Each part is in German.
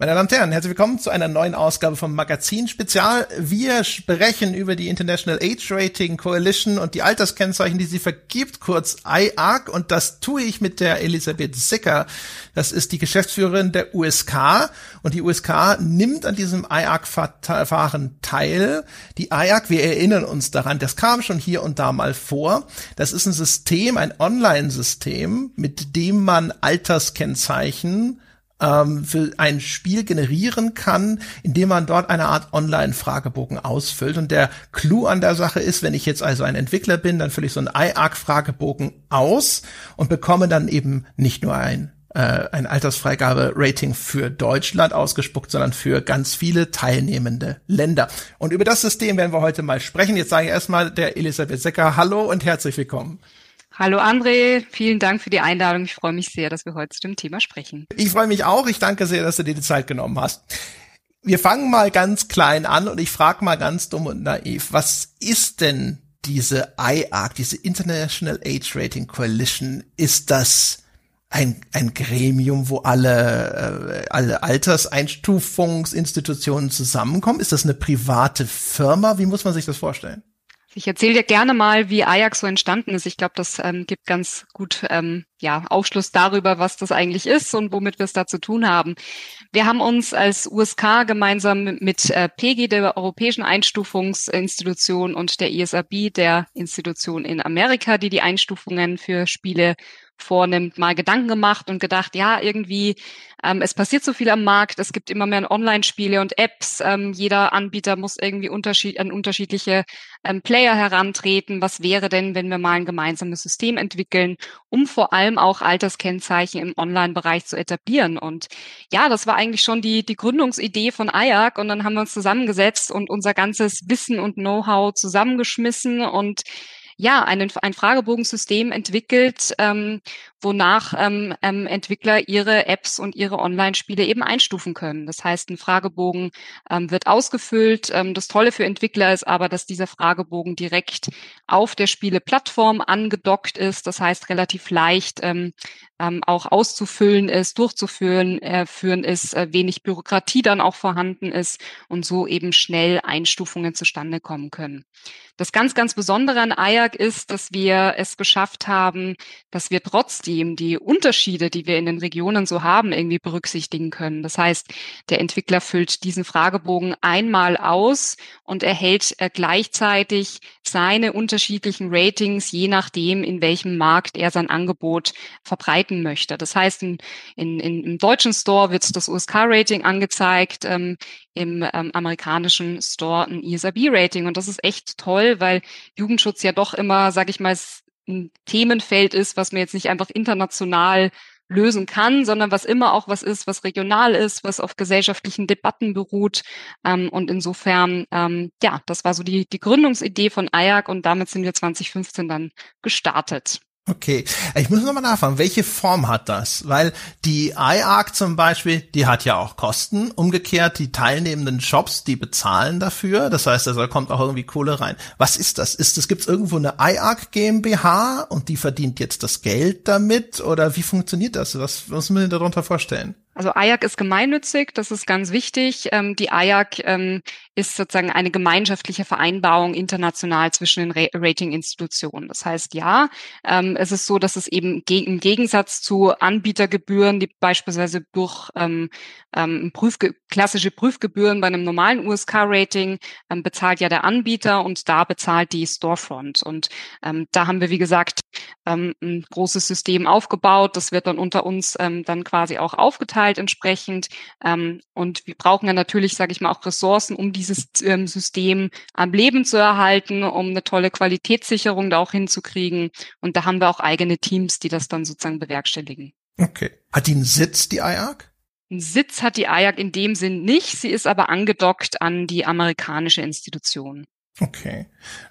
Meine Damen und Herren, herzlich willkommen zu einer neuen Ausgabe vom Magazin Spezial. Wir sprechen über die International Age Rating Coalition und die Alterskennzeichen, die sie vergibt, kurz IARC. Und das tue ich mit der Elisabeth Sicker. Das ist die Geschäftsführerin der USK. Und die USK nimmt an diesem IARC-Verfahren teil. Die IARC, wir erinnern uns daran, das kam schon hier und da mal vor. Das ist ein System, ein Online-System, mit dem man Alterskennzeichen ähm, für ein Spiel generieren kann, indem man dort eine Art Online-Fragebogen ausfüllt. Und der Clou an der Sache ist, wenn ich jetzt also ein Entwickler bin, dann fülle ich so einen iArc-Fragebogen aus und bekomme dann eben nicht nur ein äh, ein Altersfreigabe-Rating für Deutschland ausgespuckt, sondern für ganz viele teilnehmende Länder. Und über das System werden wir heute mal sprechen. Jetzt sage ich erstmal der Elisabeth Secker Hallo und herzlich willkommen. Hallo André, vielen Dank für die Einladung. Ich freue mich sehr, dass wir heute zu dem Thema sprechen. Ich freue mich auch. Ich danke sehr, dass du dir die Zeit genommen hast. Wir fangen mal ganz klein an und ich frage mal ganz dumm und naiv, was ist denn diese IARC, diese International Age Rating Coalition? Ist das ein, ein Gremium, wo alle, äh, alle Alterseinstufungsinstitutionen zusammenkommen? Ist das eine private Firma? Wie muss man sich das vorstellen? Ich erzähle dir gerne mal, wie Ajax so entstanden ist. Ich glaube, das ähm, gibt ganz gut ähm, ja, Aufschluss darüber, was das eigentlich ist und womit wir es da zu tun haben. Wir haben uns als USK gemeinsam mit äh, PEGI, der Europäischen Einstufungsinstitution, und der ISAB, der Institution in Amerika, die die Einstufungen für Spiele vornimmt, mal Gedanken gemacht und gedacht, ja, irgendwie, ähm, es passiert so viel am Markt, es gibt immer mehr Online-Spiele und Apps, ähm, jeder Anbieter muss irgendwie unterschied an unterschiedliche ähm, Player herantreten. Was wäre denn, wenn wir mal ein gemeinsames System entwickeln, um vor allem auch Alterskennzeichen im Online-Bereich zu etablieren? Und ja, das war eigentlich schon die, die Gründungsidee von IAC und dann haben wir uns zusammengesetzt und unser ganzes Wissen und Know-how zusammengeschmissen und ja, einen, ein Fragebogensystem entwickelt, ähm, wonach ähm, ähm, Entwickler ihre Apps und ihre Online-Spiele eben einstufen können. Das heißt, ein Fragebogen ähm, wird ausgefüllt. Ähm, das Tolle für Entwickler ist aber, dass dieser Fragebogen direkt auf der Spieleplattform angedockt ist. Das heißt, relativ leicht ähm, ähm, auch auszufüllen ist, durchzuführen äh, führen ist, äh, wenig Bürokratie dann auch vorhanden ist und so eben schnell Einstufungen zustande kommen können. Das ganz, ganz Besondere an AYAC ist, dass wir es geschafft haben, dass wir trotzdem die Unterschiede, die wir in den Regionen so haben, irgendwie berücksichtigen können. Das heißt, der Entwickler füllt diesen Fragebogen einmal aus und erhält äh, gleichzeitig seine unterschiedlichen Ratings, je nachdem, in welchem Markt er sein Angebot verbreiten möchte. Das heißt, in, in, im deutschen Store wird das USK-Rating angezeigt, ähm, im ähm, amerikanischen Store ein ISAB-Rating. Und das ist echt toll, weil Jugendschutz ja doch immer, sage ich mal, ein Themenfeld ist, was mir jetzt nicht einfach international lösen kann, sondern was immer auch was ist, was regional ist, was auf gesellschaftlichen Debatten beruht. Ähm, und insofern, ähm, ja, das war so die, die Gründungsidee von IAC und damit sind wir 2015 dann gestartet. Okay, ich muss nochmal nachfragen, welche Form hat das? Weil die iArc zum Beispiel, die hat ja auch Kosten. Umgekehrt, die teilnehmenden Shops, die bezahlen dafür. Das heißt, da kommt auch irgendwie Kohle rein. Was ist das? Ist es, gibt's irgendwo eine iArc GmbH und die verdient jetzt das Geld damit? Oder wie funktioniert das? Was, was müssen wir darunter vorstellen? Also AJAC ist gemeinnützig, das ist ganz wichtig. Ähm, die AJAC ähm, ist sozusagen eine gemeinschaftliche Vereinbarung international zwischen den Ratinginstitutionen. Das heißt, ja, ähm, es ist so, dass es eben ge im Gegensatz zu Anbietergebühren, die beispielsweise durch ähm, ähm, Prüfge klassische Prüfgebühren bei einem normalen USK-Rating ähm, bezahlt ja der Anbieter und da bezahlt die Storefront. Und ähm, da haben wir, wie gesagt, ähm, ein großes System aufgebaut. Das wird dann unter uns ähm, dann quasi auch aufgeteilt entsprechend. Ähm, und wir brauchen ja natürlich, sage ich mal, auch Ressourcen, um dieses ähm, System am Leben zu erhalten, um eine tolle Qualitätssicherung da auch hinzukriegen. Und da haben wir auch eigene Teams, die das dann sozusagen bewerkstelligen. Okay. Hat die einen Sitz, die IARC? Einen Sitz hat die IARC in dem Sinn nicht. Sie ist aber angedockt an die amerikanische Institution. Okay.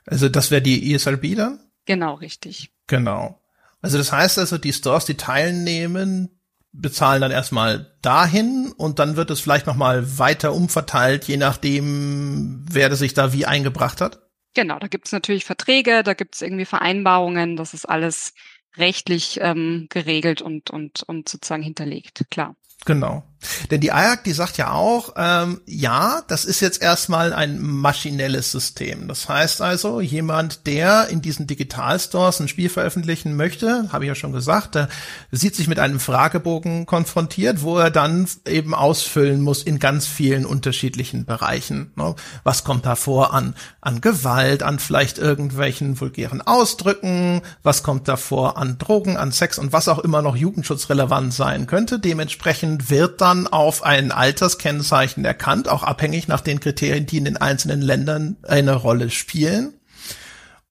Also das wäre die ESLB dann? Genau, richtig. Genau. Also das heißt also, die Stores, die teilnehmen, bezahlen dann erstmal dahin und dann wird es vielleicht nochmal weiter umverteilt, je nachdem, wer sich da wie eingebracht hat? Genau, da gibt es natürlich Verträge, da gibt es irgendwie Vereinbarungen, das ist alles rechtlich ähm, geregelt und, und, und sozusagen hinterlegt, klar. Genau. Denn die IAC, die sagt ja auch, ähm, ja, das ist jetzt erstmal ein maschinelles System. Das heißt also, jemand, der in diesen Digitalstores ein Spiel veröffentlichen möchte, habe ich ja schon gesagt, der sieht sich mit einem Fragebogen konfrontiert, wo er dann eben ausfüllen muss in ganz vielen unterschiedlichen Bereichen. Ne? Was kommt da vor an, an Gewalt, an vielleicht irgendwelchen vulgären Ausdrücken, was kommt da vor an Drogen, an Sex und was auch immer noch jugendschutzrelevant sein könnte. Dementsprechend wird dann dann auf ein Alterskennzeichen erkannt, auch abhängig nach den Kriterien, die in den einzelnen Ländern eine Rolle spielen.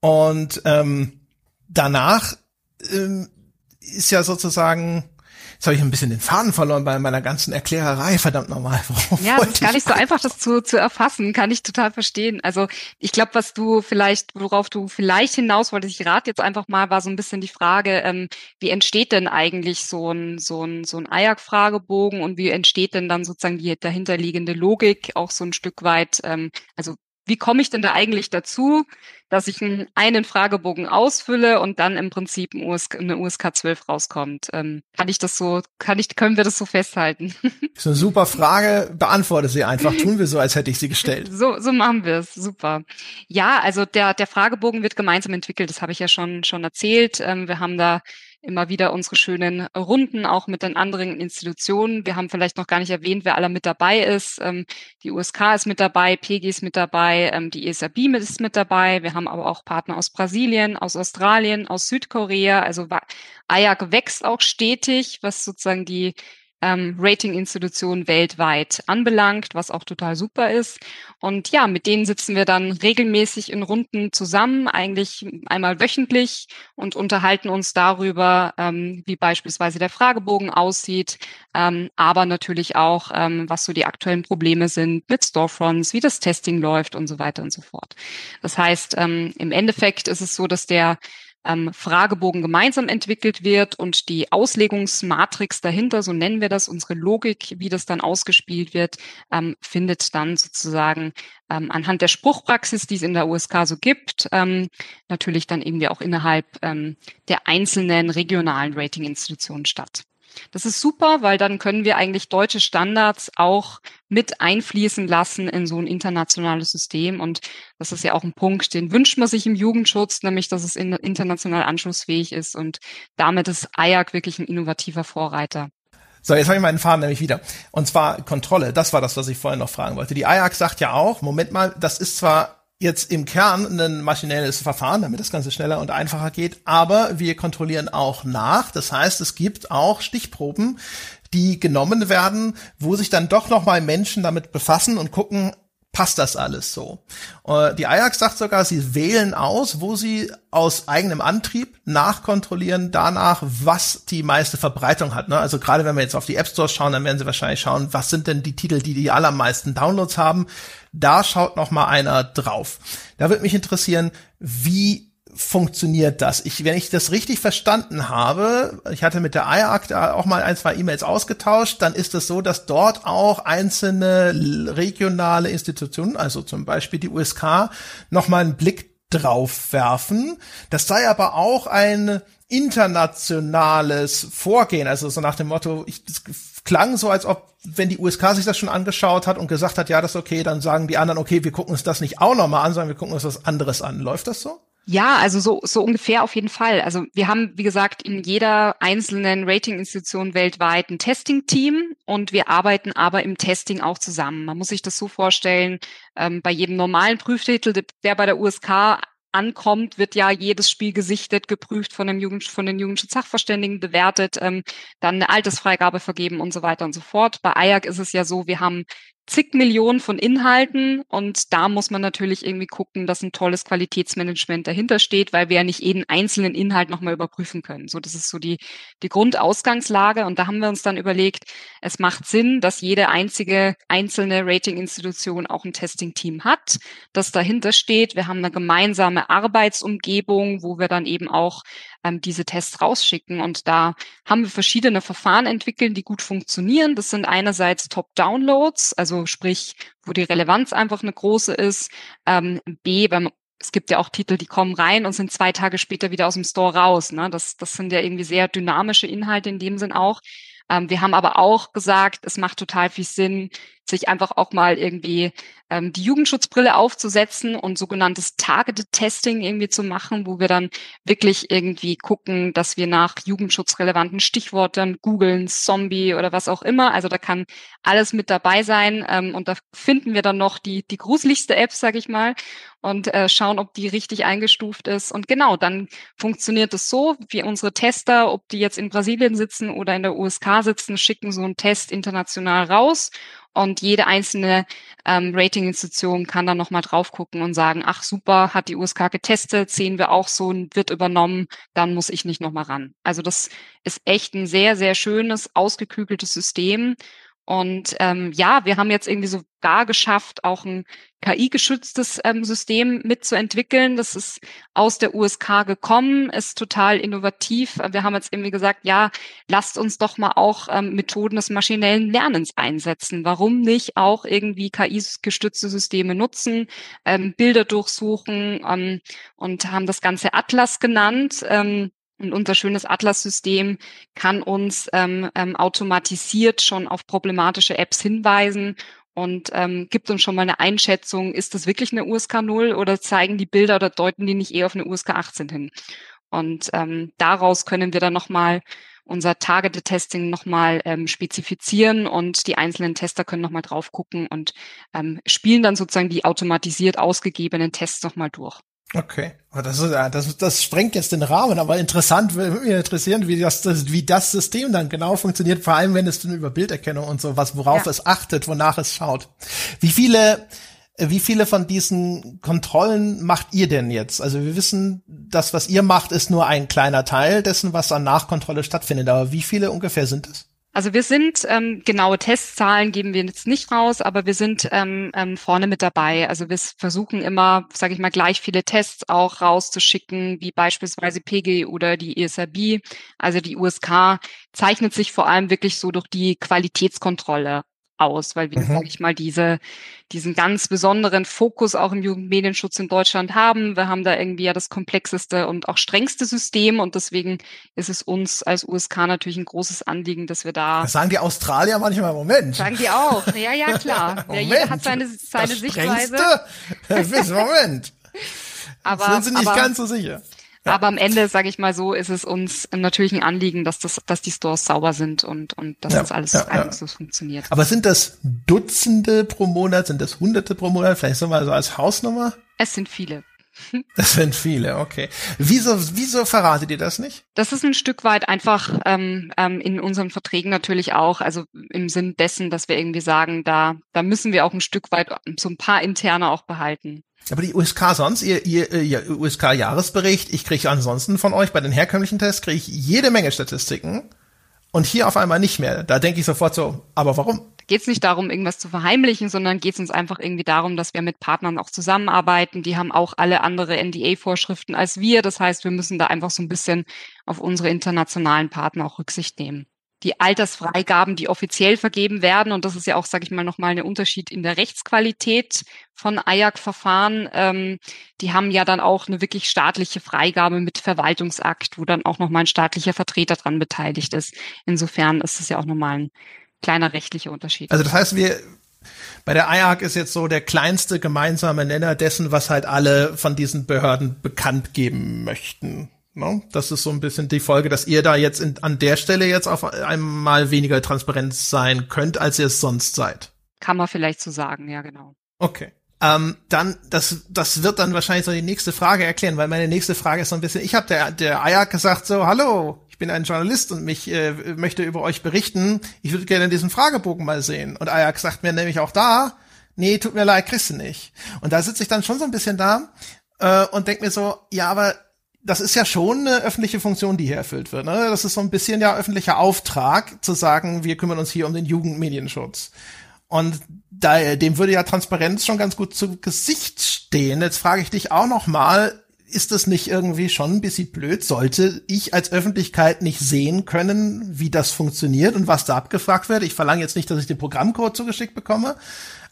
Und ähm, danach ähm, ist ja sozusagen Jetzt habe ich ein bisschen den Faden verloren bei meiner ganzen Erklärerei, verdammt nochmal. Ja, das ist gar nicht so einfach, das zu, zu erfassen, kann ich total verstehen. Also ich glaube, was du vielleicht, worauf du vielleicht hinaus wolltest, ich rate jetzt einfach mal, war so ein bisschen die Frage, ähm, wie entsteht denn eigentlich so ein, so ein, so ein IAC-Fragebogen und wie entsteht denn dann sozusagen die dahinterliegende Logik auch so ein Stück weit, ähm, also wie komme ich denn da eigentlich dazu, dass ich einen Fragebogen ausfülle und dann im Prinzip eine USK 12 rauskommt? Ähm, kann ich das so, kann ich, können wir das so festhalten? Das ist eine super Frage. Beantworte sie einfach. Tun wir so, als hätte ich sie gestellt. So, so machen wir es. Super. Ja, also der, der Fragebogen wird gemeinsam entwickelt. Das habe ich ja schon, schon erzählt. Ähm, wir haben da immer wieder unsere schönen Runden auch mit den anderen Institutionen. Wir haben vielleicht noch gar nicht erwähnt, wer aller mit dabei ist. Ähm, die USK ist mit dabei, PG ist mit dabei, ähm, die ESAB ist mit dabei. Wir haben aber auch Partner aus Brasilien, aus Australien, aus Südkorea. Also AYAC wächst auch stetig, was sozusagen die ähm, Ratinginstitutionen weltweit anbelangt, was auch total super ist. Und ja, mit denen sitzen wir dann regelmäßig in Runden zusammen, eigentlich einmal wöchentlich und unterhalten uns darüber, ähm, wie beispielsweise der Fragebogen aussieht, ähm, aber natürlich auch, ähm, was so die aktuellen Probleme sind mit Storefronts, wie das Testing läuft und so weiter und so fort. Das heißt, ähm, im Endeffekt ist es so, dass der ähm, Fragebogen gemeinsam entwickelt wird und die Auslegungsmatrix dahinter, so nennen wir das, unsere Logik, wie das dann ausgespielt wird, ähm, findet dann sozusagen ähm, anhand der Spruchpraxis, die es in der USK so gibt, ähm, natürlich dann irgendwie auch innerhalb ähm, der einzelnen regionalen Ratinginstitutionen statt. Das ist super, weil dann können wir eigentlich deutsche Standards auch mit einfließen lassen in so ein internationales System. Und das ist ja auch ein Punkt, den wünscht man sich im Jugendschutz, nämlich dass es international anschlussfähig ist. Und damit ist IAC wirklich ein innovativer Vorreiter. So, jetzt habe ich meinen Faden nämlich wieder. Und zwar Kontrolle. Das war das, was ich vorhin noch fragen wollte. Die IAC sagt ja auch, Moment mal, das ist zwar jetzt im Kern ein maschinelles Verfahren, damit das Ganze schneller und einfacher geht, aber wir kontrollieren auch nach. Das heißt, es gibt auch Stichproben, die genommen werden, wo sich dann doch nochmal Menschen damit befassen und gucken, passt das alles so. Äh, die Ajax sagt sogar, sie wählen aus, wo sie aus eigenem Antrieb nachkontrollieren danach, was die meiste Verbreitung hat. Ne? Also gerade wenn wir jetzt auf die App Stores schauen, dann werden sie wahrscheinlich schauen, was sind denn die Titel, die die allermeisten Downloads haben. Da schaut noch mal einer drauf. Da würde mich interessieren, wie funktioniert das? Ich, wenn ich das richtig verstanden habe, ich hatte mit der IAC da auch mal ein, zwei E-Mails ausgetauscht, dann ist es so, dass dort auch einzelne regionale Institutionen, also zum Beispiel die USK, nochmal einen Blick drauf werfen. Das sei aber auch ein internationales Vorgehen, also so nach dem Motto, ich, das klang so, als ob, wenn die USK sich das schon angeschaut hat und gesagt hat, ja, das ist okay, dann sagen die anderen, okay, wir gucken uns das nicht auch nochmal an, sondern wir gucken uns was anderes an. Läuft das so? Ja, also so, so ungefähr auf jeden Fall. Also wir haben, wie gesagt, in jeder einzelnen Ratinginstitution weltweit ein Testing-Team und wir arbeiten aber im Testing auch zusammen. Man muss sich das so vorstellen, ähm, bei jedem normalen Prüftitel, der bei der USK ankommt, wird ja jedes Spiel gesichtet, geprüft von dem Jugend, von den Jugendschutzsachverständigen, bewertet, ähm, dann eine Altersfreigabe vergeben und so weiter und so fort. Bei AJAC ist es ja so, wir haben zig Millionen von Inhalten und da muss man natürlich irgendwie gucken, dass ein tolles Qualitätsmanagement dahinter steht, weil wir ja nicht jeden einzelnen Inhalt nochmal überprüfen können. So, das ist so die, die Grundausgangslage und da haben wir uns dann überlegt, es macht Sinn, dass jede einzige einzelne Ratinginstitution auch ein Testing-Team hat, das dahinter steht. Wir haben eine gemeinsame Arbeitsumgebung, wo wir dann eben auch ähm, diese Tests rausschicken. Und da haben wir verschiedene Verfahren entwickelt, die gut funktionieren. Das sind einerseits Top-Downloads, also sprich, wo die Relevanz einfach eine große ist. Ähm, B, beim es gibt ja auch Titel, die kommen rein und sind zwei Tage später wieder aus dem Store raus. Ne? Das, das sind ja irgendwie sehr dynamische Inhalte in dem Sinn auch. Ähm, wir haben aber auch gesagt, es macht total viel Sinn, sich einfach auch mal irgendwie ähm, die Jugendschutzbrille aufzusetzen und sogenanntes Targeted Testing irgendwie zu machen, wo wir dann wirklich irgendwie gucken, dass wir nach jugendschutzrelevanten Stichworten googeln, Zombie oder was auch immer. Also da kann alles mit dabei sein ähm, und da finden wir dann noch die, die gruseligste App, sag ich mal, und äh, schauen, ob die richtig eingestuft ist. Und genau, dann funktioniert es so, wie unsere Tester, ob die jetzt in Brasilien sitzen oder in der USK sitzen, schicken so einen Test international raus und jede einzelne ähm, Ratinginstitution kann dann nochmal drauf gucken und sagen, ach super, hat die USK getestet, sehen wir auch so, wird übernommen, dann muss ich nicht nochmal ran. Also das ist echt ein sehr, sehr schönes, ausgekügeltes System. Und ähm, ja, wir haben jetzt irgendwie sogar geschafft, auch ein KI-geschütztes ähm, System mitzuentwickeln. Das ist aus der USK gekommen, ist total innovativ. Wir haben jetzt irgendwie gesagt, ja, lasst uns doch mal auch ähm, Methoden des maschinellen Lernens einsetzen. Warum nicht auch irgendwie KI-gestützte Systeme nutzen, ähm, Bilder durchsuchen ähm, und haben das Ganze Atlas genannt. Ähm, und unser schönes Atlas-System kann uns ähm, ähm, automatisiert schon auf problematische Apps hinweisen und ähm, gibt uns schon mal eine Einschätzung, ist das wirklich eine USK 0 oder zeigen die Bilder oder deuten die nicht eher auf eine USK 18 hin? Und ähm, daraus können wir dann nochmal unser Targeted Testing nochmal ähm, spezifizieren und die einzelnen Tester können nochmal drauf gucken und ähm, spielen dann sozusagen die automatisiert ausgegebenen Tests nochmal durch. Okay, oh, das, ist, das, das sprengt jetzt den Rahmen, aber interessant, würde mich interessieren, wie das, das, wie das System dann genau funktioniert, vor allem wenn es dann über Bilderkennung und so was, worauf ja. es achtet, wonach es schaut. Wie viele, wie viele von diesen Kontrollen macht ihr denn jetzt? Also wir wissen, das, was ihr macht, ist nur ein kleiner Teil dessen, was an Nachkontrolle stattfindet, aber wie viele ungefähr sind es? Also wir sind, ähm, genaue Testzahlen geben wir jetzt nicht raus, aber wir sind ähm, ähm, vorne mit dabei. Also wir versuchen immer, sage ich mal, gleich viele Tests auch rauszuschicken, wie beispielsweise PG oder die ESRB. Also die USK zeichnet sich vor allem wirklich so durch die Qualitätskontrolle aus, weil wir, mhm. sage ich mal, diese, diesen ganz besonderen Fokus auch im Jugendmedienschutz in Deutschland haben. Wir haben da irgendwie ja das komplexeste und auch strengste System und deswegen ist es uns als USK natürlich ein großes Anliegen, dass wir da. Das sagen die Australier manchmal, Moment. Sagen die auch. Ja, ja, klar. Moment, ja, jeder hat seine, seine das Sichtweise. Moment. aber, sind sie nicht aber, ganz so sicher. Aber am Ende, sage ich mal so, ist es uns natürlich ein Anliegen, dass das, dass die Stores sauber sind und und dass ja, das alles ja, reibungslos ja. funktioniert. Aber sind das Dutzende pro Monat? Sind das Hunderte pro Monat? Vielleicht so mal so als Hausnummer? Es sind viele. Das sind viele, okay. Wieso, wieso verratet ihr das nicht? Das ist ein Stück weit einfach ähm, ähm, in unseren Verträgen natürlich auch, also im Sinn dessen, dass wir irgendwie sagen, da, da müssen wir auch ein Stück weit so ein paar interne auch behalten. Aber die USK sonst, ihr, ihr, ihr USK-Jahresbericht, ich kriege ansonsten von euch bei den herkömmlichen Tests, kriege ich jede Menge Statistiken und hier auf einmal nicht mehr. Da denke ich sofort so, aber warum? Geht es nicht darum, irgendwas zu verheimlichen, sondern geht es uns einfach irgendwie darum, dass wir mit Partnern auch zusammenarbeiten. Die haben auch alle andere NDA-Vorschriften als wir. Das heißt, wir müssen da einfach so ein bisschen auf unsere internationalen Partner auch Rücksicht nehmen die Altersfreigaben, die offiziell vergeben werden. Und das ist ja auch, sage ich mal, nochmal ein Unterschied in der Rechtsqualität von IAC-Verfahren. Ähm, die haben ja dann auch eine wirklich staatliche Freigabe mit Verwaltungsakt, wo dann auch nochmal ein staatlicher Vertreter dran beteiligt ist. Insofern ist es ja auch nochmal ein kleiner rechtlicher Unterschied. Also das heißt, wir bei der IAC ist jetzt so der kleinste gemeinsame Nenner dessen, was halt alle von diesen Behörden bekannt geben möchten. No? Das ist so ein bisschen die Folge, dass ihr da jetzt in, an der Stelle jetzt auf einmal weniger Transparenz sein könnt, als ihr es sonst seid. Kann man vielleicht so sagen, ja, genau. Okay. Ähm, dann, das, das wird dann wahrscheinlich so die nächste Frage erklären, weil meine nächste Frage ist so ein bisschen, ich habe der, der Ayak gesagt so, hallo, ich bin ein Journalist und mich äh, möchte über euch berichten. Ich würde gerne diesen Fragebogen mal sehen. Und Ayak sagt mir nämlich auch da, nee, tut mir leid, kriegst du nicht. Und da sitze ich dann schon so ein bisschen da äh, und denk mir so, ja, aber das ist ja schon eine öffentliche Funktion, die hier erfüllt wird. Ne? Das ist so ein bisschen ja öffentlicher Auftrag, zu sagen, wir kümmern uns hier um den Jugendmedienschutz. Und da, dem würde ja Transparenz schon ganz gut zu Gesicht stehen. Jetzt frage ich dich auch noch mal, ist das nicht irgendwie schon ein bisschen blöd? Sollte ich als Öffentlichkeit nicht sehen können, wie das funktioniert und was da abgefragt wird? Ich verlange jetzt nicht, dass ich den Programmcode zugeschickt bekomme,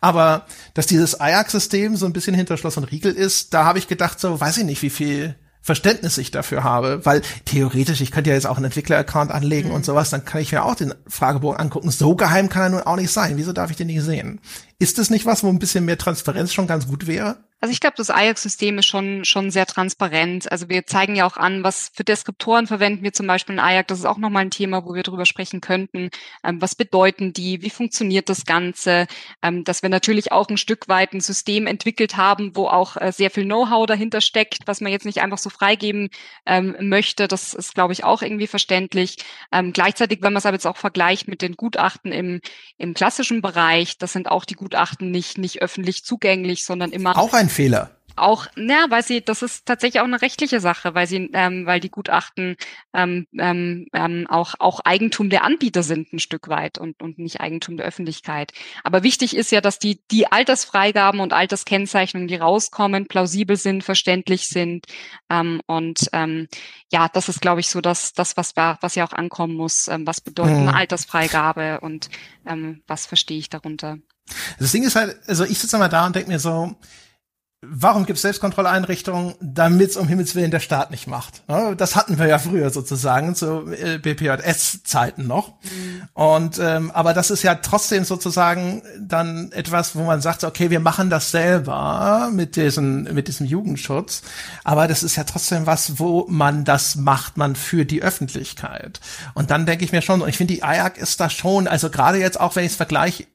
aber dass dieses Ajax-System so ein bisschen hinter Schloss und Riegel ist, da habe ich gedacht, so weiß ich nicht, wie viel Verständnis ich dafür habe, weil theoretisch, ich könnte ja jetzt auch einen Entwickler-Account anlegen mhm. und sowas, dann kann ich mir auch den Fragebogen angucken. So geheim kann er nun auch nicht sein. Wieso darf ich den nicht sehen? Ist das nicht was, wo ein bisschen mehr Transparenz schon ganz gut wäre? Also ich glaube, das Ajax-System ist schon, schon sehr transparent. Also wir zeigen ja auch an, was für Deskriptoren verwenden wir zum Beispiel in Ajax. Das ist auch nochmal ein Thema, wo wir drüber sprechen könnten. Ähm, was bedeuten die? Wie funktioniert das Ganze? Ähm, dass wir natürlich auch ein Stück weit ein System entwickelt haben, wo auch äh, sehr viel Know-how dahinter steckt, was man jetzt nicht einfach so freigeben ähm, möchte. Das ist, glaube ich, auch irgendwie verständlich. Ähm, gleichzeitig, wenn man es aber jetzt auch vergleicht mit den Gutachten im, im klassischen Bereich, das sind auch die Gutachten nicht, nicht öffentlich zugänglich, sondern immer. Auch ein Fehler. Auch, ja, weil sie, das ist tatsächlich auch eine rechtliche Sache, weil sie, ähm, weil die Gutachten ähm, ähm, ähm, auch auch Eigentum der Anbieter sind ein Stück weit und und nicht Eigentum der Öffentlichkeit. Aber wichtig ist ja, dass die die Altersfreigaben und Alterskennzeichnungen, die rauskommen, plausibel sind, verständlich sind ähm, und ähm, ja, das ist, glaube ich, so das das was was ja auch ankommen muss. Ähm, was bedeutet eine mhm. Altersfreigabe und ähm, was verstehe ich darunter? Das Ding ist halt, also ich sitze mal da und denke mir so, warum gibt es Selbstkontrolleinrichtungen, damit es um Himmels Willen der Staat nicht macht? Das hatten wir ja früher sozusagen zu äh, BPJS-Zeiten noch. Mhm. Und ähm, aber das ist ja trotzdem sozusagen dann etwas, wo man sagt, okay, wir machen das selber mit diesem mit diesem Jugendschutz, aber das ist ja trotzdem was, wo man das macht, man für die Öffentlichkeit. Und dann denke ich mir schon, und ich finde die IAC ist da schon, also gerade jetzt auch, wenn ich es vergleiche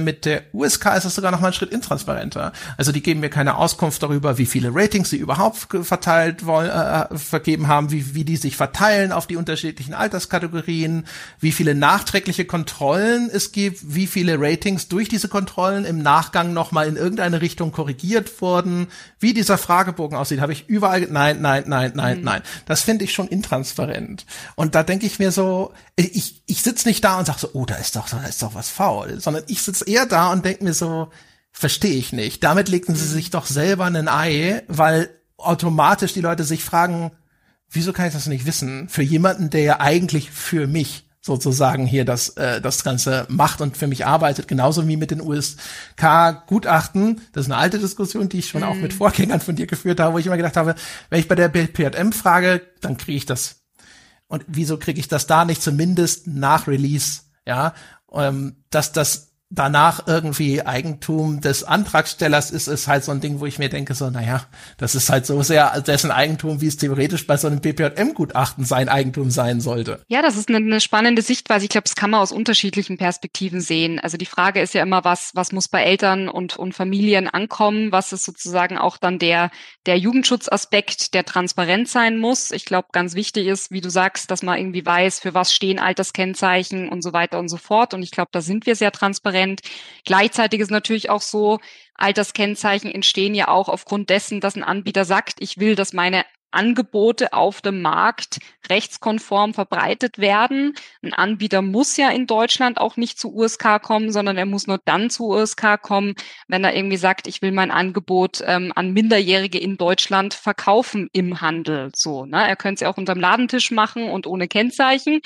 mit der USK ist es sogar noch mal einen Schritt intransparenter. Also die geben mir keine Auskunft darüber, wie viele Ratings sie überhaupt verteilt wollen, äh, vergeben haben, wie, wie die sich verteilen auf die unterschiedlichen Alterskategorien, wie viele nachträgliche Kontrollen es gibt, wie viele Ratings durch diese Kontrollen im Nachgang noch mal in irgendeine Richtung korrigiert wurden, wie dieser Fragebogen aussieht, habe ich überall, nein, nein, nein, nein, mhm. nein. Das finde ich schon intransparent. Und da denke ich mir so, ich, ich sitze nicht da und sage so, oh, da ist doch, da ist doch was faul, sondern ich sitze eher da und denke mir so, verstehe ich nicht. Damit legten sie sich doch selber ein Ei, weil automatisch die Leute sich fragen, wieso kann ich das nicht wissen? Für jemanden, der ja eigentlich für mich sozusagen hier das, äh, das Ganze macht und für mich arbeitet, genauso wie mit den USK-Gutachten. Das ist eine alte Diskussion, die ich schon mm. auch mit mhm. Vorgängern von dir geführt habe, wo ich immer gedacht habe, wenn ich bei der BPM frage, dann kriege ich das. Und wieso kriege ich das da nicht zumindest nach Release? Ja, ähm, dass das danach irgendwie Eigentum des Antragstellers ist, ist halt so ein Ding, wo ich mir denke, so, naja, das ist halt so sehr dessen Eigentum, wie es theoretisch bei so einem BPJM-Gutachten sein Eigentum sein sollte. Ja, das ist eine, eine spannende Sichtweise. Ich glaube, das kann man aus unterschiedlichen Perspektiven sehen. Also die Frage ist ja immer, was, was muss bei Eltern und, und Familien ankommen? Was ist sozusagen auch dann der, der Jugendschutzaspekt, der transparent sein muss? Ich glaube, ganz wichtig ist, wie du sagst, dass man irgendwie weiß, für was stehen Alterskennzeichen und so weiter und so fort. Und ich glaube, da sind wir sehr transparent transparent. Gleichzeitig ist natürlich auch so, Alterskennzeichen entstehen ja auch aufgrund dessen, dass ein Anbieter sagt, ich will, dass meine Angebote auf dem Markt rechtskonform verbreitet werden. Ein Anbieter muss ja in Deutschland auch nicht zu USK kommen, sondern er muss nur dann zu USK kommen, wenn er irgendwie sagt, ich will mein Angebot ähm, an Minderjährige in Deutschland verkaufen im Handel. So, ne? Er könnte es ja auch unterm Ladentisch machen und ohne Kennzeichen.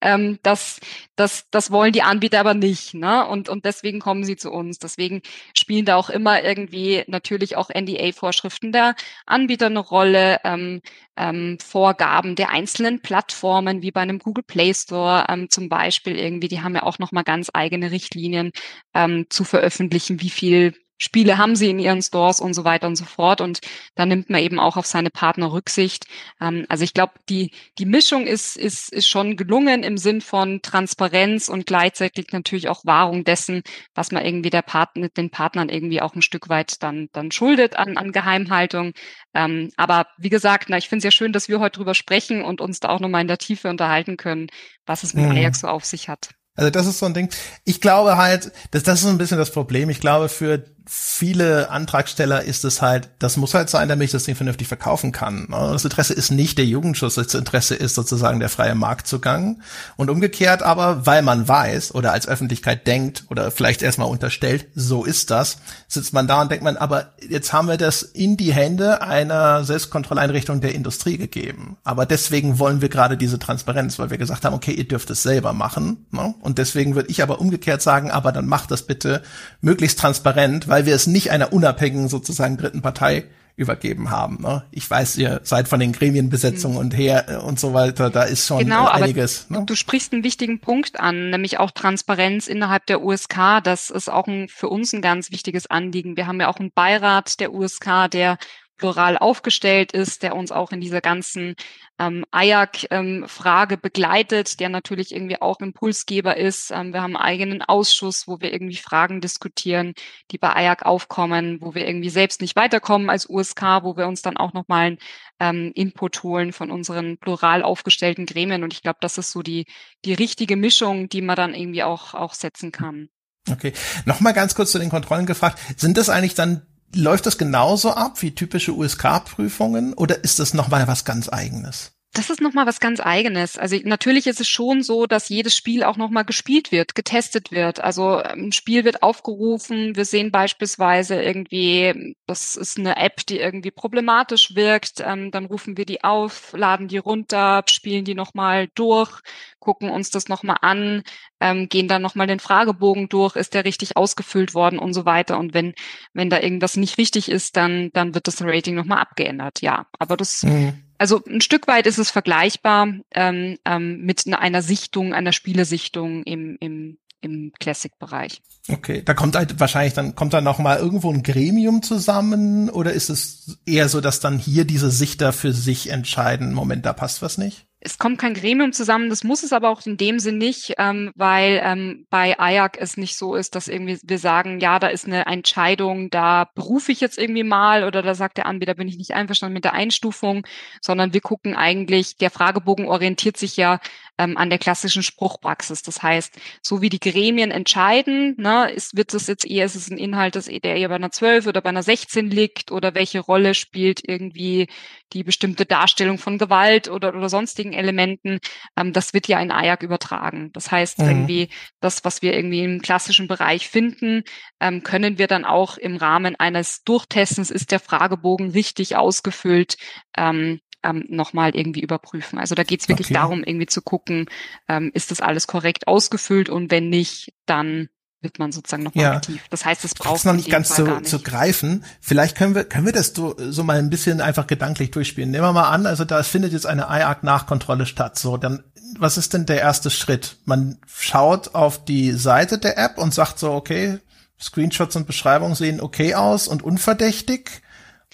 Ähm, das, das, das wollen die Anbieter aber nicht. Ne? Und, und deswegen kommen sie zu uns. Deswegen spielen da auch immer irgendwie natürlich auch NDA-Vorschriften der Anbieter eine Rolle. Ähm, ähm, Vorgaben der einzelnen Plattformen, wie bei einem Google Play Store ähm, zum Beispiel irgendwie. Die haben ja auch nochmal ganz eigene Richtlinien ähm, zu veröffentlichen, wie viel Spiele haben sie in ihren Stores und so weiter und so fort. Und da nimmt man eben auch auf seine Partner Rücksicht. Ähm, also ich glaube, die, die Mischung ist, ist, ist schon gelungen im Sinn von Transparenz und gleichzeitig natürlich auch Wahrung dessen, was man irgendwie der Partner, den Partnern irgendwie auch ein Stück weit dann, dann schuldet an, an Geheimhaltung. Ähm, aber wie gesagt, na, ich finde es ja schön, dass wir heute drüber sprechen und uns da auch nochmal in der Tiefe unterhalten können, was es mit mhm. Ajax so auf sich hat. Also das ist so ein Ding. Ich glaube halt, dass das ist ein bisschen das Problem. Ich glaube, für viele Antragsteller ist es halt, das muss halt sein, damit ich das Ding vernünftig verkaufen kann. Ne? Das Interesse ist nicht der Jugendschutz, das Interesse ist sozusagen der freie Marktzugang. Und umgekehrt aber, weil man weiß oder als Öffentlichkeit denkt oder vielleicht erstmal unterstellt, so ist das, sitzt man da und denkt man, aber jetzt haben wir das in die Hände einer Selbstkontrolleinrichtung der Industrie gegeben. Aber deswegen wollen wir gerade diese Transparenz, weil wir gesagt haben, okay, ihr dürft es selber machen. Ne? Und deswegen würde ich aber umgekehrt sagen, aber dann macht das bitte möglichst transparent, weil weil wir es nicht einer unabhängigen sozusagen dritten Partei übergeben haben. Ne? Ich weiß, ihr seid von den Gremienbesetzungen mhm. und her äh, und so weiter, da ist schon genau, einiges. Aber ne? Du sprichst einen wichtigen Punkt an, nämlich auch Transparenz innerhalb der USK. Das ist auch ein, für uns ein ganz wichtiges Anliegen. Wir haben ja auch einen Beirat der USK, der plural aufgestellt ist, der uns auch in dieser ganzen ähm, IAC-Frage ähm, begleitet, der natürlich irgendwie auch Impulsgeber ist. Ähm, wir haben einen eigenen Ausschuss, wo wir irgendwie Fragen diskutieren, die bei IAC aufkommen, wo wir irgendwie selbst nicht weiterkommen als USK, wo wir uns dann auch nochmal ähm, Input holen von unseren plural aufgestellten Gremien. Und ich glaube, das ist so die, die richtige Mischung, die man dann irgendwie auch, auch setzen kann. Okay. Nochmal ganz kurz zu den Kontrollen gefragt. Sind das eigentlich dann läuft das genauso ab wie typische USK-Prüfungen oder ist das nochmal was ganz eigenes? Das ist nochmal was ganz eigenes. Also natürlich ist es schon so, dass jedes Spiel auch nochmal gespielt wird, getestet wird. Also ein Spiel wird aufgerufen. Wir sehen beispielsweise irgendwie, das ist eine App, die irgendwie problematisch wirkt. Ähm, dann rufen wir die auf, laden die runter, spielen die nochmal durch, gucken uns das nochmal an, ähm, gehen dann nochmal den Fragebogen durch, ist der richtig ausgefüllt worden und so weiter. Und wenn, wenn da irgendwas nicht richtig ist, dann, dann wird das Rating nochmal abgeändert. Ja, aber das, mhm. Also ein Stück weit ist es vergleichbar ähm, ähm, mit einer Sichtung, einer Spielesichtung im, im im Classic-Bereich. Okay, da kommt halt wahrscheinlich dann kommt dann noch mal irgendwo ein Gremium zusammen oder ist es eher so, dass dann hier diese Sichter für sich entscheiden, Moment, da passt was nicht? Es kommt kein Gremium zusammen, das muss es aber auch in dem Sinn nicht, ähm, weil ähm, bei IAC es nicht so ist, dass irgendwie wir sagen, ja, da ist eine Entscheidung, da berufe ich jetzt irgendwie mal oder da sagt der Anbieter, bin ich nicht einverstanden mit der Einstufung, sondern wir gucken eigentlich, der Fragebogen orientiert sich ja ähm, an der klassischen Spruchpraxis. Das heißt, so wie die Gremien entscheiden, ne, ist, wird es jetzt eher, ist es ein Inhalt, das, der eher bei einer 12 oder bei einer 16 liegt oder welche Rolle spielt irgendwie die bestimmte Darstellung von Gewalt oder, oder sonstigen Elementen, ähm, das wird ja in AJAC übertragen. Das heißt, mhm. irgendwie das, was wir irgendwie im klassischen Bereich finden, ähm, können wir dann auch im Rahmen eines Durchtestens, ist der Fragebogen richtig ausgefüllt, ähm, ähm, nochmal irgendwie überprüfen. Also da geht es wirklich okay. darum, irgendwie zu gucken, ähm, ist das alles korrekt ausgefüllt und wenn nicht, dann wird man sozusagen nochmal ja. aktiv. Das heißt, es braucht noch nicht ganz zu, zu greifen. Vielleicht können wir können wir das so, so mal ein bisschen einfach gedanklich durchspielen. Nehmen wir mal an, also da findet jetzt eine IARC-Nachkontrolle statt. So, dann was ist denn der erste Schritt? Man schaut auf die Seite der App und sagt so, okay, Screenshots und Beschreibungen sehen okay aus und unverdächtig.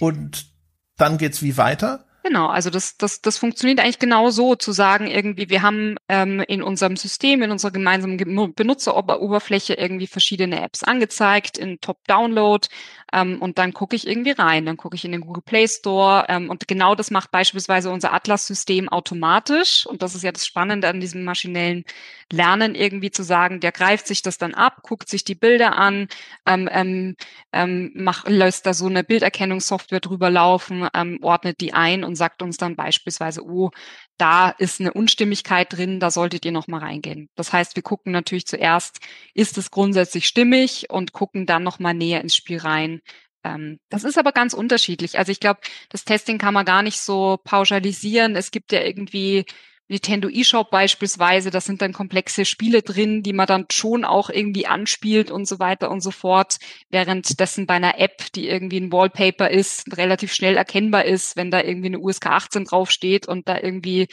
Und dann geht's wie weiter? Genau, also das, das, das funktioniert eigentlich genau so, zu sagen, irgendwie, wir haben ähm, in unserem System, in unserer gemeinsamen Benutzeroberfläche irgendwie verschiedene Apps angezeigt in Top-Download ähm, und dann gucke ich irgendwie rein, dann gucke ich in den Google Play Store ähm, und genau das macht beispielsweise unser Atlas-System automatisch. Und das ist ja das Spannende an diesem maschinellen Lernen irgendwie zu sagen, der greift sich das dann ab, guckt sich die Bilder an, ähm, ähm, ähm, lässt da so eine Bilderkennungssoftware drüber laufen, ähm, ordnet die ein und sagt uns dann beispielsweise, oh, da ist eine Unstimmigkeit drin, da solltet ihr noch mal reingehen. Das heißt, wir gucken natürlich zuerst, ist es grundsätzlich stimmig und gucken dann noch mal näher ins Spiel rein. Ähm, das ist aber ganz unterschiedlich. Also ich glaube, das Testing kann man gar nicht so pauschalisieren. Es gibt ja irgendwie Nintendo eShop beispielsweise, da sind dann komplexe Spiele drin, die man dann schon auch irgendwie anspielt und so weiter und so fort. Währenddessen bei einer App, die irgendwie ein Wallpaper ist, relativ schnell erkennbar ist, wenn da irgendwie eine USK 18 draufsteht und da irgendwie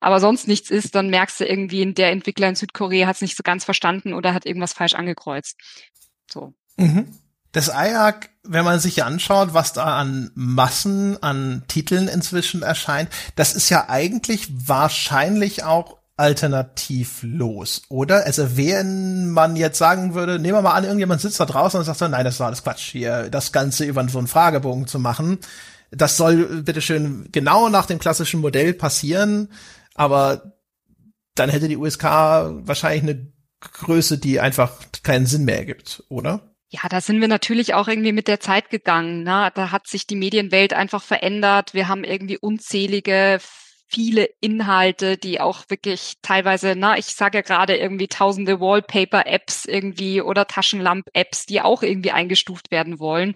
aber sonst nichts ist, dann merkst du irgendwie, der Entwickler in Südkorea hat es nicht so ganz verstanden oder hat irgendwas falsch angekreuzt. So. Mhm. Das IAC, wenn man sich anschaut, was da an Massen an Titeln inzwischen erscheint, das ist ja eigentlich wahrscheinlich auch alternativlos, oder? Also wenn man jetzt sagen würde, nehmen wir mal an, irgendjemand sitzt da draußen und sagt so, nein, das ist alles Quatsch, hier das Ganze über so einen Fragebogen zu machen. Das soll bitteschön genau nach dem klassischen Modell passieren, aber dann hätte die USK wahrscheinlich eine Größe, die einfach keinen Sinn mehr ergibt, oder? Ja, da sind wir natürlich auch irgendwie mit der Zeit gegangen. Ne? Da hat sich die Medienwelt einfach verändert. Wir haben irgendwie unzählige viele Inhalte, die auch wirklich teilweise, na, ich sage ja gerade irgendwie tausende Wallpaper-Apps irgendwie oder Taschenlamp-Apps, die auch irgendwie eingestuft werden wollen.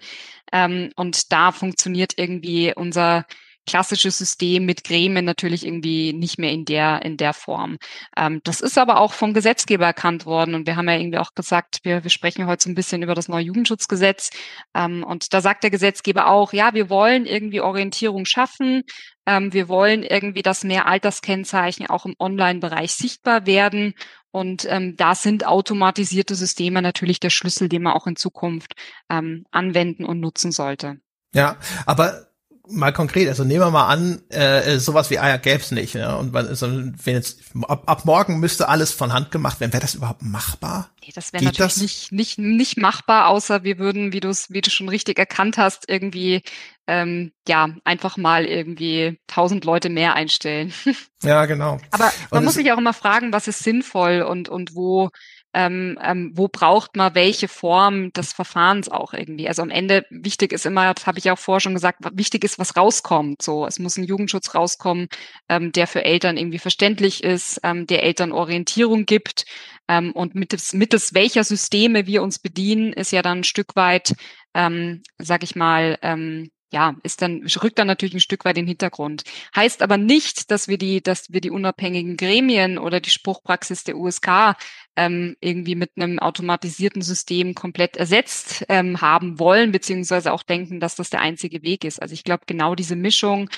Ähm, und da funktioniert irgendwie unser klassische System mit Gremien natürlich irgendwie nicht mehr in der, in der Form. Ähm, das ist aber auch vom Gesetzgeber erkannt worden und wir haben ja irgendwie auch gesagt, wir, wir sprechen heute so ein bisschen über das neue Jugendschutzgesetz ähm, und da sagt der Gesetzgeber auch, ja, wir wollen irgendwie Orientierung schaffen, ähm, wir wollen irgendwie, dass mehr Alterskennzeichen auch im Online-Bereich sichtbar werden und ähm, da sind automatisierte Systeme natürlich der Schlüssel, den man auch in Zukunft ähm, anwenden und nutzen sollte. Ja, aber mal konkret, also nehmen wir mal an, äh, sowas wie Eier gäb's nicht, ne? Und man, also, wenn jetzt ab, ab morgen müsste alles von Hand gemacht werden, wäre das überhaupt machbar? Nee, das wäre natürlich das? Nicht, nicht, nicht machbar, außer wir würden, wie du es, wie du schon richtig erkannt hast, irgendwie ähm, ja, einfach mal irgendwie tausend Leute mehr einstellen. Ja, genau. Aber man und muss sich auch immer fragen, was ist sinnvoll und, und wo, ähm, ähm, wo braucht man welche Form des Verfahrens auch irgendwie. Also am Ende wichtig ist immer, das habe ich auch vorher schon gesagt, wichtig ist, was rauskommt. So, es muss ein Jugendschutz rauskommen, ähm, der für Eltern irgendwie verständlich ist, ähm, der Eltern Orientierung gibt. Ähm, und mittels, mittels welcher Systeme wir uns bedienen, ist ja dann ein Stück weit, ähm, sag ich mal, ähm, ja, ist dann, rückt dann natürlich ein Stück weit in den Hintergrund. Heißt aber nicht, dass wir die, dass wir die unabhängigen Gremien oder die Spruchpraxis der USK ähm, irgendwie mit einem automatisierten System komplett ersetzt ähm, haben wollen, beziehungsweise auch denken, dass das der einzige Weg ist. Also ich glaube, genau diese Mischung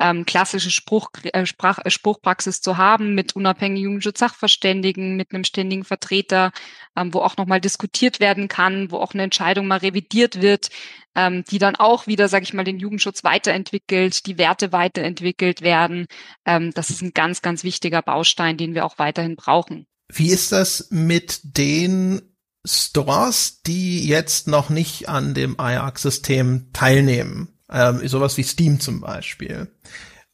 ähm, klassische Spruch, äh, Sprach, äh, Spruchpraxis zu haben mit unabhängigen Jugendschutzsachverständigen, mit einem ständigen Vertreter, ähm, wo auch nochmal diskutiert werden kann, wo auch eine Entscheidung mal revidiert wird, ähm, die dann auch wieder, sage ich mal, den Jugendschutz weiterentwickelt, die Werte weiterentwickelt werden. Ähm, das ist ein ganz, ganz wichtiger Baustein, den wir auch weiterhin brauchen. Wie ist das mit den Stores, die jetzt noch nicht an dem IARC-System teilnehmen? Ähm, sowas wie Steam zum Beispiel.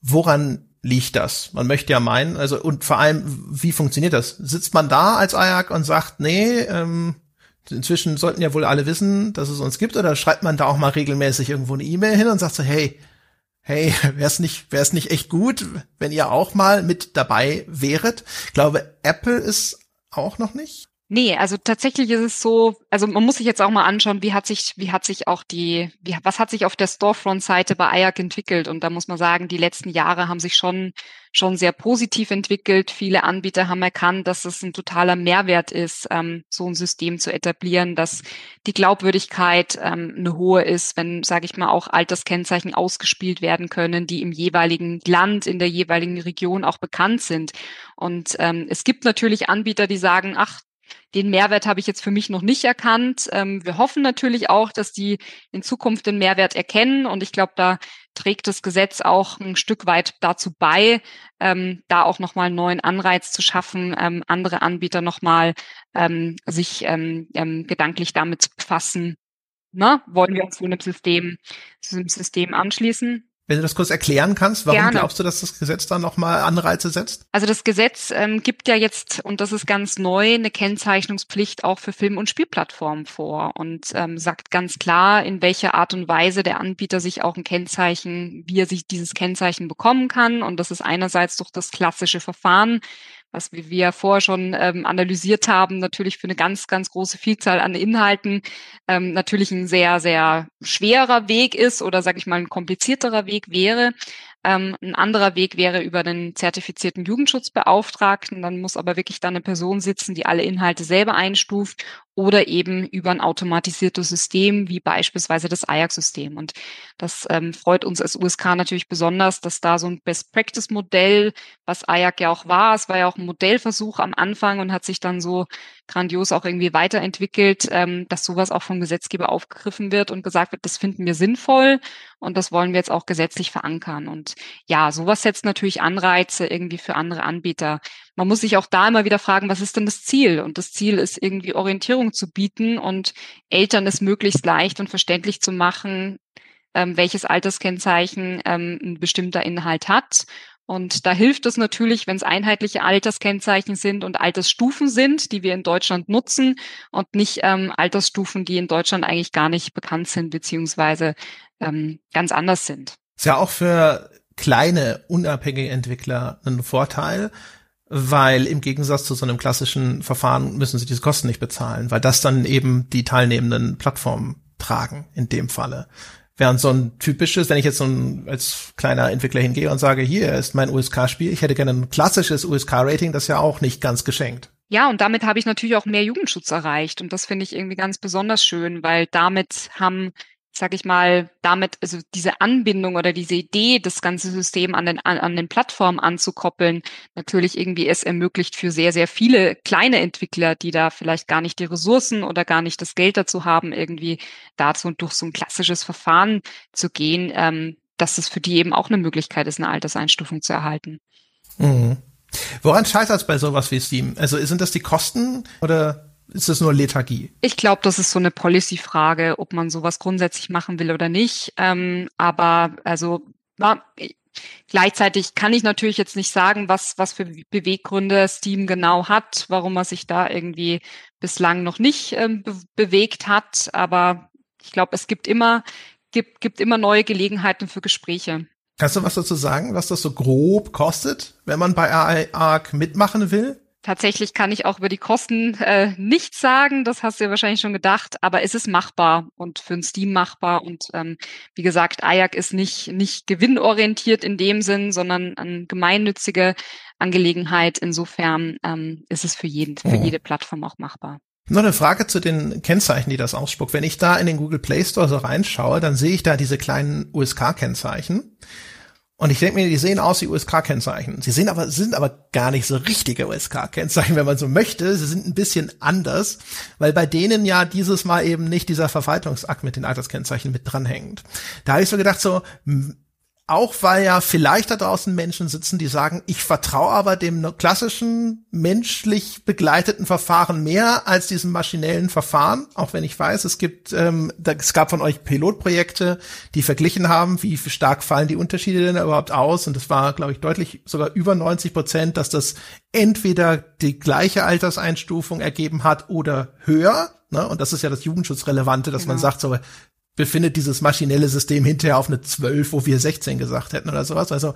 Woran liegt das? Man möchte ja meinen, also und vor allem, wie funktioniert das? Sitzt man da als IAC und sagt, nee, ähm, inzwischen sollten ja wohl alle wissen, dass es uns gibt, oder schreibt man da auch mal regelmäßig irgendwo eine E-Mail hin und sagt so, hey, hey, wäre es nicht, wäre es nicht echt gut, wenn ihr auch mal mit dabei wäret? Ich glaube, Apple ist auch noch nicht. Nee, also tatsächlich ist es so, also man muss sich jetzt auch mal anschauen, wie hat sich, wie hat sich auch die, wie, was hat sich auf der Storefront-Seite bei IAC entwickelt? Und da muss man sagen, die letzten Jahre haben sich schon, schon sehr positiv entwickelt. Viele Anbieter haben erkannt, dass es ein totaler Mehrwert ist, ähm, so ein System zu etablieren, dass die Glaubwürdigkeit ähm, eine hohe ist, wenn, sage ich mal, auch Alterskennzeichen ausgespielt werden können, die im jeweiligen Land, in der jeweiligen Region auch bekannt sind. Und ähm, es gibt natürlich Anbieter, die sagen, ach, den Mehrwert habe ich jetzt für mich noch nicht erkannt. Ähm, wir hoffen natürlich auch, dass die in Zukunft den Mehrwert erkennen. Und ich glaube, da trägt das Gesetz auch ein Stück weit dazu bei, ähm, da auch nochmal einen neuen Anreiz zu schaffen, ähm, andere Anbieter nochmal ähm, sich ähm, ähm, gedanklich damit zu befassen. Na, wollen wir uns zu einem System, zu einem System anschließen? Wenn du das kurz erklären kannst, warum Gerne. glaubst du, dass das Gesetz da nochmal Anreize setzt? Also das Gesetz ähm, gibt ja jetzt, und das ist ganz neu, eine Kennzeichnungspflicht auch für Film- und Spielplattformen vor und ähm, sagt ganz klar, in welcher Art und Weise der Anbieter sich auch ein Kennzeichen, wie er sich dieses Kennzeichen bekommen kann. Und das ist einerseits durch das klassische Verfahren, was wir vorher schon ähm, analysiert haben, natürlich für eine ganz, ganz große Vielzahl an Inhalten ähm, natürlich ein sehr, sehr schwerer Weg ist oder sage ich mal ein komplizierterer Weg wäre. Ähm, ein anderer Weg wäre über einen zertifizierten Jugendschutzbeauftragten. Dann muss aber wirklich dann eine Person sitzen, die alle Inhalte selber einstuft oder eben über ein automatisiertes System, wie beispielsweise das Ajax-System. Und das ähm, freut uns als USK natürlich besonders, dass da so ein Best-Practice-Modell, was Ajax ja auch war, es war ja auch ein Modellversuch am Anfang und hat sich dann so grandios auch irgendwie weiterentwickelt, ähm, dass sowas auch vom Gesetzgeber aufgegriffen wird und gesagt wird, das finden wir sinnvoll und das wollen wir jetzt auch gesetzlich verankern. Und ja, sowas setzt natürlich Anreize irgendwie für andere Anbieter. Man muss sich auch da immer wieder fragen, was ist denn das Ziel? Und das Ziel ist irgendwie Orientierung zu bieten und Eltern es möglichst leicht und verständlich zu machen, ähm, welches Alterskennzeichen ähm, ein bestimmter Inhalt hat und da hilft es natürlich, wenn es einheitliche Alterskennzeichen sind und Altersstufen sind, die wir in Deutschland nutzen und nicht ähm, Altersstufen, die in Deutschland eigentlich gar nicht bekannt sind, beziehungsweise ähm, ganz anders sind. Ist ja auch für kleine, unabhängige Entwickler ein Vorteil, weil im Gegensatz zu so einem klassischen Verfahren müssen sie diese Kosten nicht bezahlen, weil das dann eben die teilnehmenden Plattformen tragen in dem Falle. Während so ein typisches, wenn ich jetzt so ein, als kleiner Entwickler hingehe und sage, hier ist mein USK-Spiel, ich hätte gerne ein klassisches USK-Rating, das ist ja auch nicht ganz geschenkt. Ja, und damit habe ich natürlich auch mehr Jugendschutz erreicht. Und das finde ich irgendwie ganz besonders schön, weil damit haben sag ich mal, damit, also diese Anbindung oder diese Idee, das ganze System an den, an den Plattformen anzukoppeln, natürlich irgendwie es ermöglicht für sehr, sehr viele kleine Entwickler, die da vielleicht gar nicht die Ressourcen oder gar nicht das Geld dazu haben, irgendwie dazu und durch so ein klassisches Verfahren zu gehen, ähm, dass es für die eben auch eine Möglichkeit ist, eine Alterseinstufung zu erhalten. Mhm. Woran scheitert es bei sowas wie Steam? Also sind das die Kosten oder ist das nur Lethargie? Ich glaube, das ist so eine Policy-Frage, ob man sowas grundsätzlich machen will oder nicht. Ähm, aber also na, gleichzeitig kann ich natürlich jetzt nicht sagen, was, was für Beweggründe Steam genau hat, warum er sich da irgendwie bislang noch nicht ähm, be bewegt hat. Aber ich glaube, es gibt immer, gibt, gibt immer neue Gelegenheiten für Gespräche. Kannst du was dazu sagen, was das so grob kostet, wenn man bei ARC mitmachen will? Tatsächlich kann ich auch über die Kosten äh, nichts sagen, das hast du ja wahrscheinlich schon gedacht, aber es ist machbar und für ein Steam machbar. Und ähm, wie gesagt, AJAC ist nicht, nicht gewinnorientiert in dem Sinn, sondern eine gemeinnützige Angelegenheit. Insofern ähm, ist es für jeden, für jede Plattform auch machbar. Noch eine Frage zu den Kennzeichen, die das ausspuckt. Wenn ich da in den Google Play Store so reinschaue, dann sehe ich da diese kleinen USK-Kennzeichen. Und ich denke mir, die sehen aus wie USK-Kennzeichen. Sie sehen aber, sind aber gar nicht so richtige USK-Kennzeichen, wenn man so möchte. Sie sind ein bisschen anders, weil bei denen ja dieses Mal eben nicht dieser Verwaltungsakt mit den Alterskennzeichen mit dranhängt. Da habe ich so gedacht, so, auch weil ja vielleicht da draußen Menschen sitzen, die sagen, ich vertraue aber dem klassischen menschlich begleiteten Verfahren mehr als diesem maschinellen Verfahren. Auch wenn ich weiß, es gibt, ähm, es gab von euch Pilotprojekte, die verglichen haben, wie stark fallen die Unterschiede denn überhaupt aus. Und es war, glaube ich, deutlich sogar über 90 Prozent, dass das entweder die gleiche Alterseinstufung ergeben hat oder höher. Ne? Und das ist ja das Jugendschutzrelevante, dass genau. man sagt, so befindet dieses maschinelle System hinterher auf eine 12, wo wir 16 gesagt hätten oder sowas. Also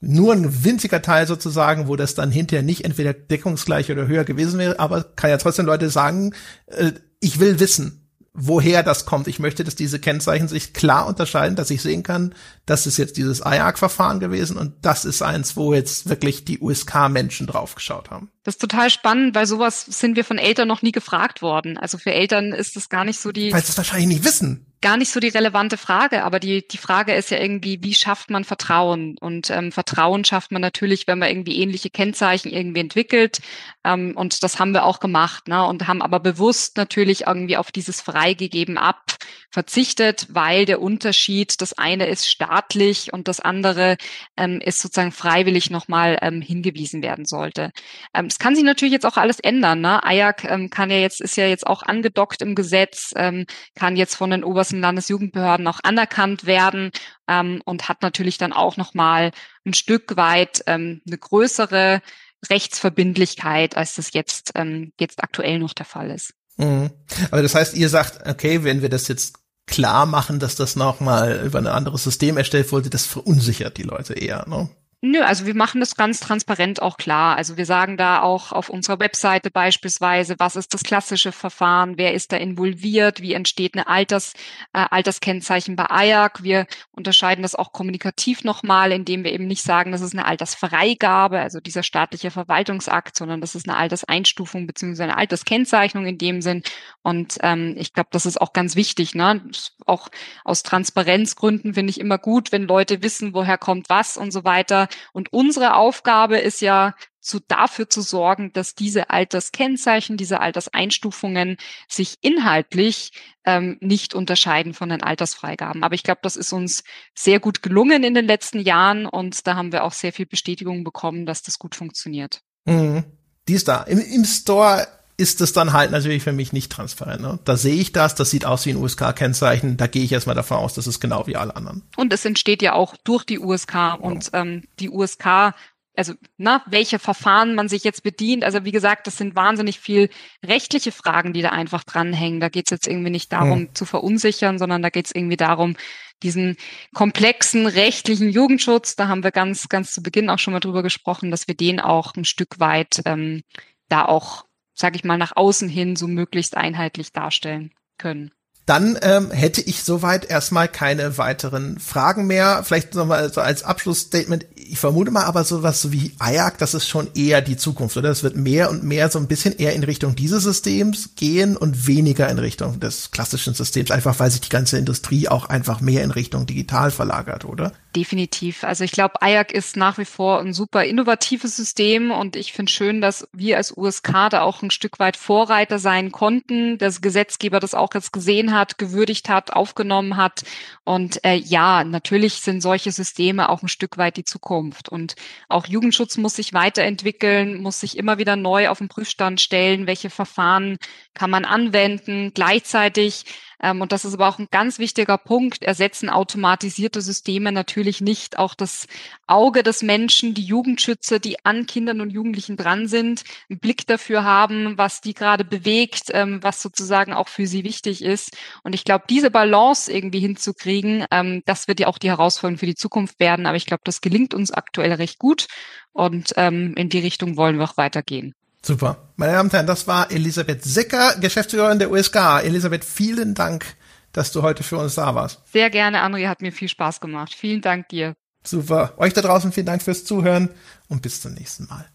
nur ein winziger Teil sozusagen, wo das dann hinterher nicht entweder deckungsgleich oder höher gewesen wäre, aber kann ja trotzdem Leute sagen, äh, ich will wissen, woher das kommt. Ich möchte, dass diese Kennzeichen sich klar unterscheiden, dass ich sehen kann, das ist jetzt dieses IARC-Verfahren gewesen und das ist eins, wo jetzt wirklich die USK-Menschen draufgeschaut haben. Das ist total spannend, weil sowas sind wir von Eltern noch nie gefragt worden. Also für Eltern ist es gar nicht so die. Weil sie es wahrscheinlich nicht wissen gar nicht so die relevante Frage, aber die, die Frage ist ja irgendwie, wie schafft man Vertrauen? Und ähm, Vertrauen schafft man natürlich, wenn man irgendwie ähnliche Kennzeichen irgendwie entwickelt. Ähm, und das haben wir auch gemacht, ne? Und haben aber bewusst natürlich irgendwie auf dieses freigegeben ab verzichtet, weil der Unterschied, das eine ist staatlich und das andere ähm, ist sozusagen freiwillig nochmal ähm, hingewiesen werden sollte. Ähm, es kann sich natürlich jetzt auch alles ändern. Ne? AJAC ähm, kann ja jetzt, ist ja jetzt auch angedockt im Gesetz, ähm, kann jetzt von den obersten Landesjugendbehörden auch anerkannt werden ähm, und hat natürlich dann auch nochmal ein Stück weit ähm, eine größere Rechtsverbindlichkeit, als das jetzt, ähm, jetzt aktuell noch der Fall ist. Mhm. Aber das heißt, ihr sagt, okay, wenn wir das jetzt klar machen, dass das nochmal über ein anderes System erstellt wurde, das verunsichert die Leute eher, ne? Nö, also wir machen das ganz transparent auch klar. Also wir sagen da auch auf unserer Webseite beispielsweise, was ist das klassische Verfahren, wer ist da involviert, wie entsteht eine Alters, äh, Alterskennzeichen bei AJAC. Wir unterscheiden das auch kommunikativ nochmal, indem wir eben nicht sagen, das ist eine Altersfreigabe, also dieser staatliche Verwaltungsakt, sondern das ist eine Alterseinstufung beziehungsweise eine Alterskennzeichnung in dem Sinn. Und ähm, ich glaube, das ist auch ganz wichtig. Ne? Auch aus Transparenzgründen finde ich immer gut, wenn Leute wissen, woher kommt was und so weiter. Und unsere Aufgabe ist ja, zu, dafür zu sorgen, dass diese Alterskennzeichen, diese Alterseinstufungen sich inhaltlich ähm, nicht unterscheiden von den Altersfreigaben. Aber ich glaube, das ist uns sehr gut gelungen in den letzten Jahren und da haben wir auch sehr viel Bestätigung bekommen, dass das gut funktioniert. Mhm. Die ist da. Im, im Store ist es dann halt natürlich für mich nicht transparent. Ne? Da sehe ich das, das sieht aus wie ein USK-Kennzeichen, da gehe ich erstmal davon aus, das ist genau wie alle anderen. Und es entsteht ja auch durch die USK ja. und ähm, die USK also na, welche Verfahren man sich jetzt bedient. Also wie gesagt, das sind wahnsinnig viel rechtliche Fragen, die da einfach dranhängen. Da geht es jetzt irgendwie nicht darum hm. zu verunsichern, sondern da geht es irgendwie darum, diesen komplexen rechtlichen Jugendschutz, da haben wir ganz, ganz zu Beginn auch schon mal drüber gesprochen, dass wir den auch ein Stück weit ähm, da auch sage ich mal, nach außen hin so möglichst einheitlich darstellen können. Dann ähm, hätte ich soweit erstmal keine weiteren Fragen mehr. Vielleicht nochmal so als Abschlussstatement. Ich vermute mal aber sowas wie IAC, das ist schon eher die Zukunft, oder? Es wird mehr und mehr so ein bisschen eher in Richtung dieses Systems gehen und weniger in Richtung des klassischen Systems, einfach weil sich die ganze Industrie auch einfach mehr in Richtung digital verlagert, oder? Definitiv. Also ich glaube, IAC ist nach wie vor ein super innovatives System und ich finde schön, dass wir als USK da auch ein Stück weit Vorreiter sein konnten, dass Gesetzgeber das auch jetzt gesehen hat, gewürdigt hat, aufgenommen hat. Und äh, ja, natürlich sind solche Systeme auch ein Stück weit die Zukunft. Und auch Jugendschutz muss sich weiterentwickeln, muss sich immer wieder neu auf den Prüfstand stellen, welche Verfahren kann man anwenden. Gleichzeitig und das ist aber auch ein ganz wichtiger Punkt, ersetzen automatisierte Systeme natürlich nicht auch das Auge des Menschen, die Jugendschützer, die an Kindern und Jugendlichen dran sind, einen Blick dafür haben, was die gerade bewegt, ähm, was sozusagen auch für sie wichtig ist. Und ich glaube, diese Balance irgendwie hinzukriegen, ähm, das wird ja auch die Herausforderung für die Zukunft werden. Aber ich glaube, das gelingt uns aktuell recht gut. Und in die Richtung wollen wir auch weitergehen. Super. Meine Damen und Herren, das war Elisabeth Secker, Geschäftsführerin der USK. Elisabeth, vielen Dank, dass du heute für uns da warst. Sehr gerne, André, hat mir viel Spaß gemacht. Vielen Dank dir. Super. Euch da draußen vielen Dank fürs Zuhören und bis zum nächsten Mal.